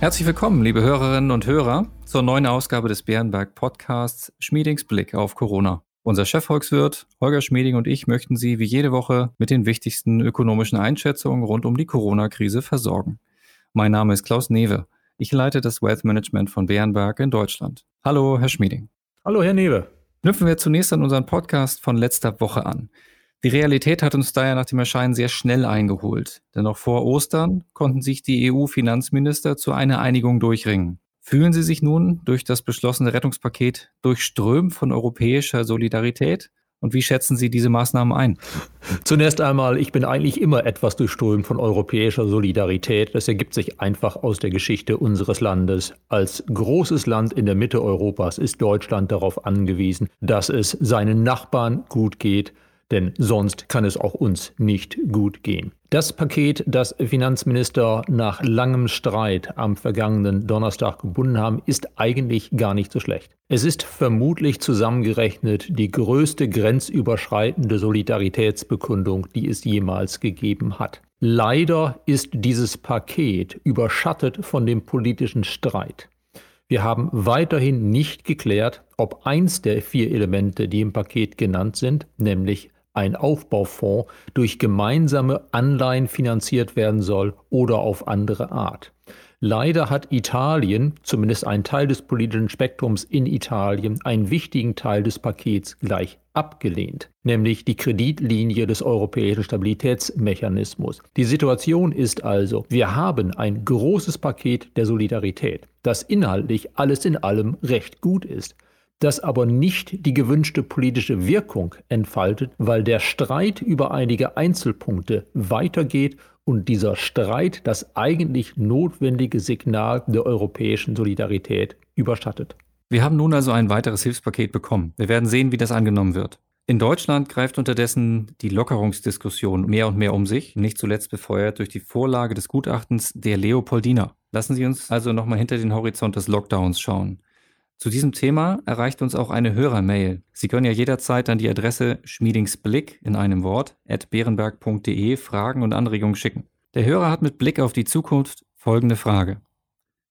Herzlich willkommen, liebe Hörerinnen und Hörer, zur neuen Ausgabe des Bärenberg Podcasts Schmiedings Blick auf Corona. Unser Chefvolkswirt Holger Schmieding und ich möchten Sie wie jede Woche mit den wichtigsten ökonomischen Einschätzungen rund um die Corona-Krise versorgen. Mein Name ist Klaus Newe. Ich leite das Wealth Management von Bärenberg in Deutschland. Hallo, Herr Schmieding. Hallo, Herr Newe. Knüpfen wir zunächst an unseren Podcast von letzter Woche an. Die Realität hat uns daher nach dem Erscheinen sehr schnell eingeholt, denn noch vor Ostern konnten sich die EU-Finanzminister zu einer Einigung durchringen. Fühlen Sie sich nun durch das beschlossene Rettungspaket durchströmt von europäischer Solidarität? Und wie schätzen Sie diese Maßnahmen ein? Zunächst einmal, ich bin eigentlich immer etwas durchströmt von europäischer Solidarität. Das ergibt sich einfach aus der Geschichte unseres Landes. Als großes Land in der Mitte Europas ist Deutschland darauf angewiesen, dass es seinen Nachbarn gut geht, denn sonst kann es auch uns nicht gut gehen. Das Paket, das Finanzminister nach langem Streit am vergangenen Donnerstag gebunden haben, ist eigentlich gar nicht so schlecht. Es ist vermutlich zusammengerechnet die größte grenzüberschreitende Solidaritätsbekundung, die es jemals gegeben hat. Leider ist dieses Paket überschattet von dem politischen Streit. Wir haben weiterhin nicht geklärt, ob eins der vier Elemente, die im Paket genannt sind, nämlich ein Aufbaufonds durch gemeinsame Anleihen finanziert werden soll oder auf andere Art. Leider hat Italien, zumindest ein Teil des politischen Spektrums in Italien, einen wichtigen Teil des Pakets gleich abgelehnt, nämlich die Kreditlinie des europäischen Stabilitätsmechanismus. Die Situation ist also, wir haben ein großes Paket der Solidarität, das inhaltlich alles in allem recht gut ist das aber nicht die gewünschte politische Wirkung entfaltet, weil der Streit über einige Einzelpunkte weitergeht und dieser Streit das eigentlich notwendige Signal der europäischen Solidarität überschattet. Wir haben nun also ein weiteres Hilfspaket bekommen. Wir werden sehen, wie das angenommen wird. In Deutschland greift unterdessen die Lockerungsdiskussion mehr und mehr um sich, nicht zuletzt befeuert durch die Vorlage des Gutachtens der Leopoldiner. Lassen Sie uns also nochmal hinter den Horizont des Lockdowns schauen. Zu diesem Thema erreicht uns auch eine Hörermail. Sie können ja jederzeit an die Adresse schmiedingsblick in einem Wort at bärenberg.de Fragen und Anregungen schicken. Der Hörer hat mit Blick auf die Zukunft folgende Frage.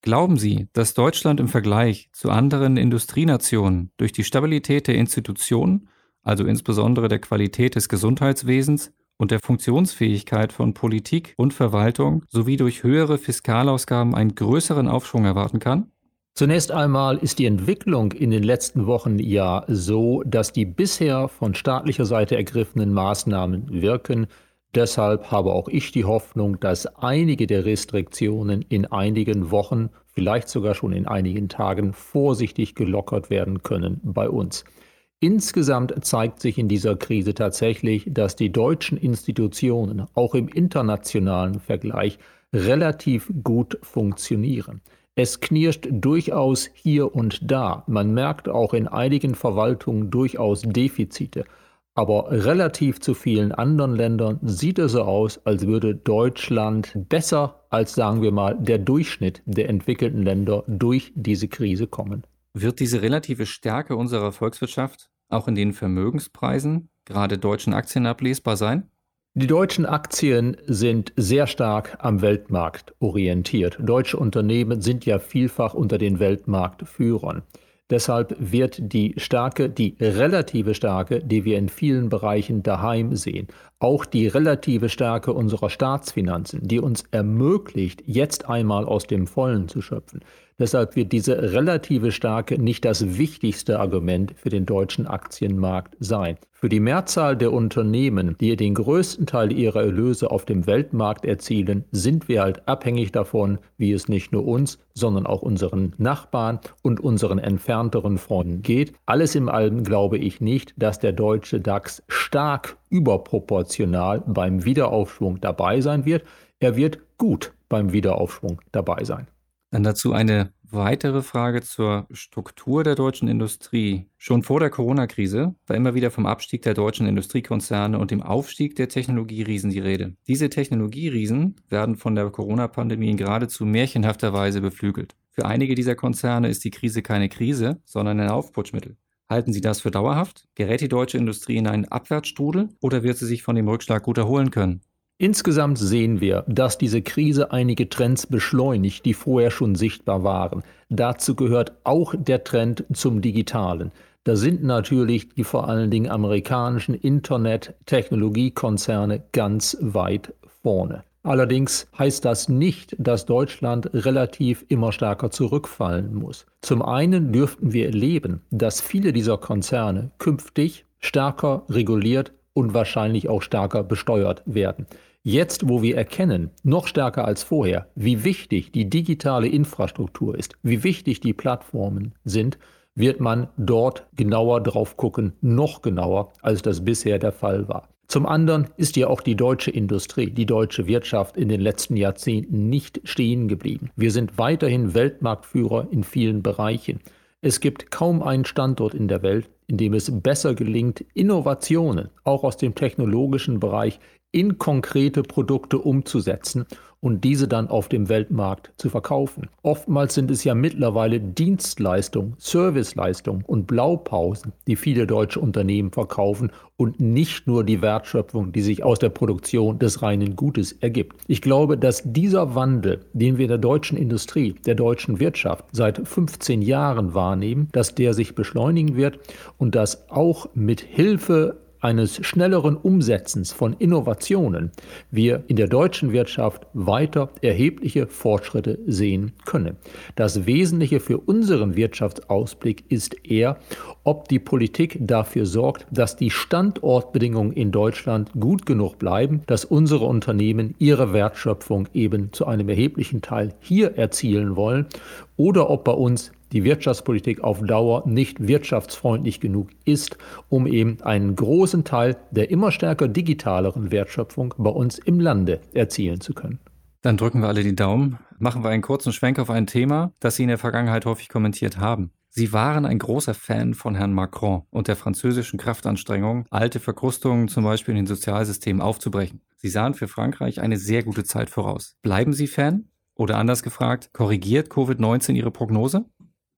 Glauben Sie, dass Deutschland im Vergleich zu anderen Industrienationen durch die Stabilität der Institutionen, also insbesondere der Qualität des Gesundheitswesens und der Funktionsfähigkeit von Politik und Verwaltung sowie durch höhere Fiskalausgaben einen größeren Aufschwung erwarten kann? Zunächst einmal ist die Entwicklung in den letzten Wochen ja so, dass die bisher von staatlicher Seite ergriffenen Maßnahmen wirken. Deshalb habe auch ich die Hoffnung, dass einige der Restriktionen in einigen Wochen, vielleicht sogar schon in einigen Tagen vorsichtig gelockert werden können bei uns. Insgesamt zeigt sich in dieser Krise tatsächlich, dass die deutschen Institutionen auch im internationalen Vergleich relativ gut funktionieren. Es knirscht durchaus hier und da. Man merkt auch in einigen Verwaltungen durchaus Defizite. Aber relativ zu vielen anderen Ländern sieht es so aus, als würde Deutschland besser als, sagen wir mal, der Durchschnitt der entwickelten Länder durch diese Krise kommen. Wird diese relative Stärke unserer Volkswirtschaft auch in den Vermögenspreisen, gerade deutschen Aktien, ablesbar sein? Die deutschen Aktien sind sehr stark am Weltmarkt orientiert. Deutsche Unternehmen sind ja vielfach unter den Weltmarktführern. Deshalb wird die Stärke, die relative Stärke, die wir in vielen Bereichen daheim sehen, auch die relative Stärke unserer Staatsfinanzen, die uns ermöglicht, jetzt einmal aus dem Vollen zu schöpfen, Deshalb wird diese relative Stärke nicht das wichtigste Argument für den deutschen Aktienmarkt sein. Für die Mehrzahl der Unternehmen, die den größten Teil ihrer Erlöse auf dem Weltmarkt erzielen, sind wir halt abhängig davon, wie es nicht nur uns, sondern auch unseren Nachbarn und unseren entfernteren Freunden geht. Alles in allem glaube ich nicht, dass der deutsche DAX stark überproportional beim Wiederaufschwung dabei sein wird. Er wird gut beim Wiederaufschwung dabei sein. Dann dazu eine weitere Frage zur Struktur der deutschen Industrie. Schon vor der Corona-Krise war immer wieder vom Abstieg der deutschen Industriekonzerne und dem Aufstieg der Technologieriesen die Rede. Diese Technologieriesen werden von der Corona-Pandemie in geradezu märchenhafter Weise beflügelt. Für einige dieser Konzerne ist die Krise keine Krise, sondern ein Aufputschmittel. Halten Sie das für dauerhaft? Gerät die deutsche Industrie in einen Abwärtsstrudel oder wird sie sich von dem Rückschlag gut erholen können? Insgesamt sehen wir, dass diese Krise einige Trends beschleunigt, die vorher schon sichtbar waren. Dazu gehört auch der Trend zum Digitalen. Da sind natürlich die vor allen Dingen amerikanischen Internet-Technologiekonzerne ganz weit vorne. Allerdings heißt das nicht, dass Deutschland relativ immer stärker zurückfallen muss. Zum einen dürften wir erleben, dass viele dieser Konzerne künftig stärker reguliert und wahrscheinlich auch stärker besteuert werden. Jetzt, wo wir erkennen, noch stärker als vorher, wie wichtig die digitale Infrastruktur ist, wie wichtig die Plattformen sind, wird man dort genauer drauf gucken, noch genauer, als das bisher der Fall war. Zum anderen ist ja auch die deutsche Industrie, die deutsche Wirtschaft in den letzten Jahrzehnten nicht stehen geblieben. Wir sind weiterhin Weltmarktführer in vielen Bereichen. Es gibt kaum einen Standort in der Welt, in dem es besser gelingt, Innovationen, auch aus dem technologischen Bereich, in konkrete Produkte umzusetzen und diese dann auf dem Weltmarkt zu verkaufen. Oftmals sind es ja mittlerweile Dienstleistungen, Serviceleistungen und Blaupausen, die viele deutsche Unternehmen verkaufen und nicht nur die Wertschöpfung, die sich aus der Produktion des reinen Gutes ergibt. Ich glaube, dass dieser Wandel, den wir in der deutschen Industrie, der deutschen Wirtschaft seit 15 Jahren wahrnehmen, dass der sich beschleunigen wird und dass auch mit Hilfe eines schnelleren Umsetzens von Innovationen wir in der deutschen Wirtschaft weiter erhebliche Fortschritte sehen können. Das Wesentliche für unseren Wirtschaftsausblick ist eher, ob die Politik dafür sorgt, dass die Standortbedingungen in Deutschland gut genug bleiben, dass unsere Unternehmen ihre Wertschöpfung eben zu einem erheblichen Teil hier erzielen wollen oder ob bei uns die Wirtschaftspolitik auf Dauer nicht wirtschaftsfreundlich genug ist, um eben einen großen Teil der immer stärker digitaleren Wertschöpfung bei uns im Lande erzielen zu können. Dann drücken wir alle die Daumen. Machen wir einen kurzen Schwenk auf ein Thema, das Sie in der Vergangenheit häufig kommentiert haben. Sie waren ein großer Fan von Herrn Macron und der französischen Kraftanstrengung, alte Verkrustungen zum Beispiel in den Sozialsystemen aufzubrechen. Sie sahen für Frankreich eine sehr gute Zeit voraus. Bleiben Sie Fan? Oder anders gefragt, korrigiert Covid-19 Ihre Prognose?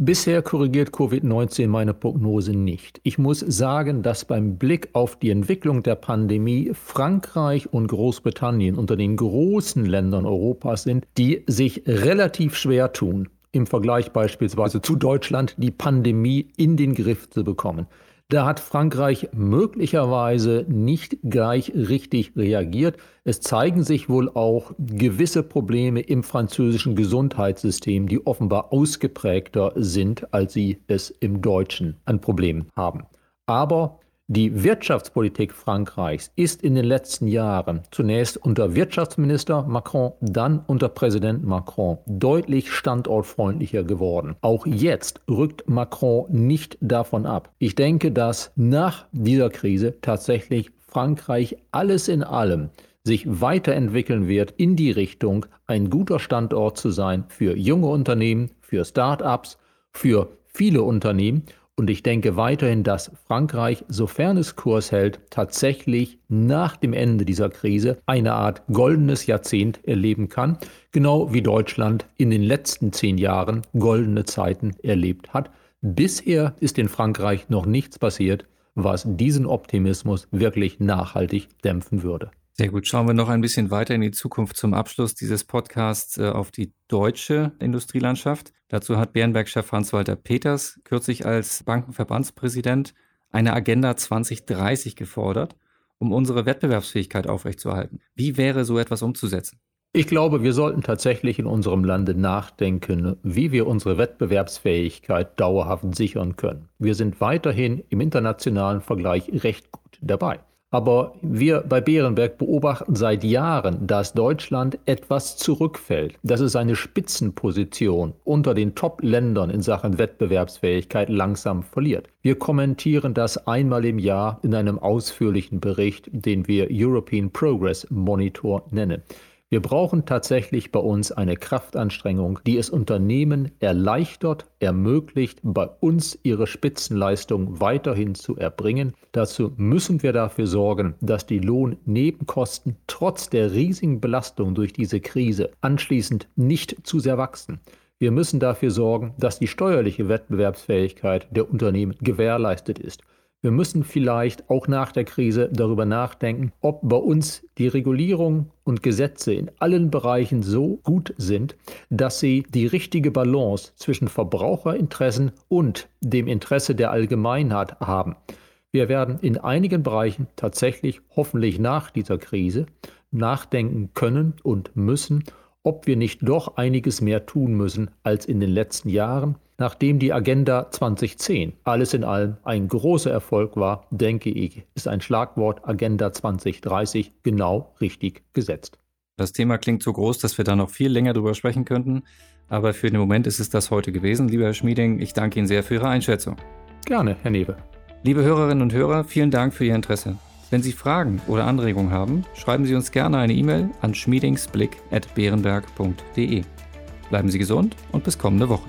Bisher korrigiert Covid-19 meine Prognose nicht. Ich muss sagen, dass beim Blick auf die Entwicklung der Pandemie Frankreich und Großbritannien unter den großen Ländern Europas sind, die sich relativ schwer tun, im Vergleich beispielsweise zu Deutschland die Pandemie in den Griff zu bekommen. Da hat Frankreich möglicherweise nicht gleich richtig reagiert. Es zeigen sich wohl auch gewisse Probleme im französischen Gesundheitssystem, die offenbar ausgeprägter sind, als sie es im deutschen an Problemen haben. Aber die Wirtschaftspolitik Frankreichs ist in den letzten Jahren zunächst unter Wirtschaftsminister Macron, dann unter Präsident Macron deutlich standortfreundlicher geworden. Auch jetzt rückt Macron nicht davon ab. Ich denke, dass nach dieser Krise tatsächlich Frankreich alles in allem sich weiterentwickeln wird in die Richtung, ein guter Standort zu sein für junge Unternehmen, für Start-ups, für viele Unternehmen und ich denke weiterhin, dass Frankreich, sofern es Kurs hält, tatsächlich nach dem Ende dieser Krise eine Art goldenes Jahrzehnt erleben kann, genau wie Deutschland in den letzten zehn Jahren goldene Zeiten erlebt hat. Bisher ist in Frankreich noch nichts passiert, was diesen Optimismus wirklich nachhaltig dämpfen würde. Sehr gut. Schauen wir noch ein bisschen weiter in die Zukunft zum Abschluss dieses Podcasts äh, auf die deutsche Industrielandschaft. Dazu hat Bärenberg-Chef Hans-Walter Peters kürzlich als Bankenverbandspräsident eine Agenda 2030 gefordert, um unsere Wettbewerbsfähigkeit aufrechtzuerhalten. Wie wäre so etwas umzusetzen? Ich glaube, wir sollten tatsächlich in unserem Lande nachdenken, wie wir unsere Wettbewerbsfähigkeit dauerhaft sichern können. Wir sind weiterhin im internationalen Vergleich recht gut dabei. Aber wir bei Bärenberg beobachten seit Jahren, dass Deutschland etwas zurückfällt, dass es seine Spitzenposition unter den Top-Ländern in Sachen Wettbewerbsfähigkeit langsam verliert. Wir kommentieren das einmal im Jahr in einem ausführlichen Bericht, den wir European Progress Monitor nennen. Wir brauchen tatsächlich bei uns eine Kraftanstrengung, die es Unternehmen erleichtert, ermöglicht, bei uns ihre Spitzenleistung weiterhin zu erbringen. Dazu müssen wir dafür sorgen, dass die Lohnnebenkosten trotz der riesigen Belastung durch diese Krise anschließend nicht zu sehr wachsen. Wir müssen dafür sorgen, dass die steuerliche Wettbewerbsfähigkeit der Unternehmen gewährleistet ist. Wir müssen vielleicht auch nach der Krise darüber nachdenken, ob bei uns die Regulierung und Gesetze in allen Bereichen so gut sind, dass sie die richtige Balance zwischen Verbraucherinteressen und dem Interesse der Allgemeinheit haben. Wir werden in einigen Bereichen tatsächlich hoffentlich nach dieser Krise nachdenken können und müssen, ob wir nicht doch einiges mehr tun müssen als in den letzten Jahren. Nachdem die Agenda 2010 alles in allem ein großer Erfolg war, denke ich, ist ein Schlagwort Agenda 2030 genau richtig gesetzt. Das Thema klingt so groß, dass wir da noch viel länger drüber sprechen könnten. Aber für den Moment ist es das heute gewesen. Lieber Herr Schmieding, ich danke Ihnen sehr für Ihre Einschätzung. Gerne, Herr Newe. Liebe Hörerinnen und Hörer, vielen Dank für Ihr Interesse. Wenn Sie Fragen oder Anregungen haben, schreiben Sie uns gerne eine E-Mail an schmiedingsblick.beerenberg.de. Bleiben Sie gesund und bis kommende Woche.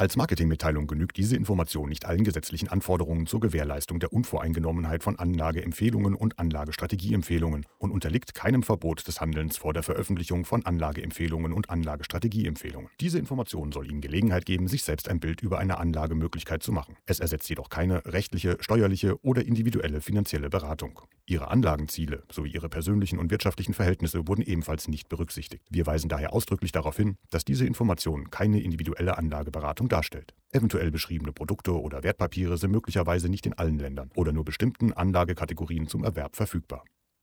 Als Marketingmitteilung genügt diese Information nicht allen gesetzlichen Anforderungen zur Gewährleistung der Unvoreingenommenheit von Anlageempfehlungen und Anlagestrategieempfehlungen und unterliegt keinem Verbot des Handelns vor der Veröffentlichung von Anlageempfehlungen und Anlagestrategieempfehlungen. Diese Information soll Ihnen Gelegenheit geben, sich selbst ein Bild über eine Anlagemöglichkeit zu machen. Es ersetzt jedoch keine rechtliche, steuerliche oder individuelle finanzielle Beratung. Ihre Anlagenziele sowie Ihre persönlichen und wirtschaftlichen Verhältnisse wurden ebenfalls nicht berücksichtigt. Wir weisen daher ausdrücklich darauf hin, dass diese Information keine individuelle Anlageberatung darstellt. Eventuell beschriebene Produkte oder Wertpapiere sind möglicherweise nicht in allen Ländern oder nur bestimmten Anlagekategorien zum Erwerb verfügbar.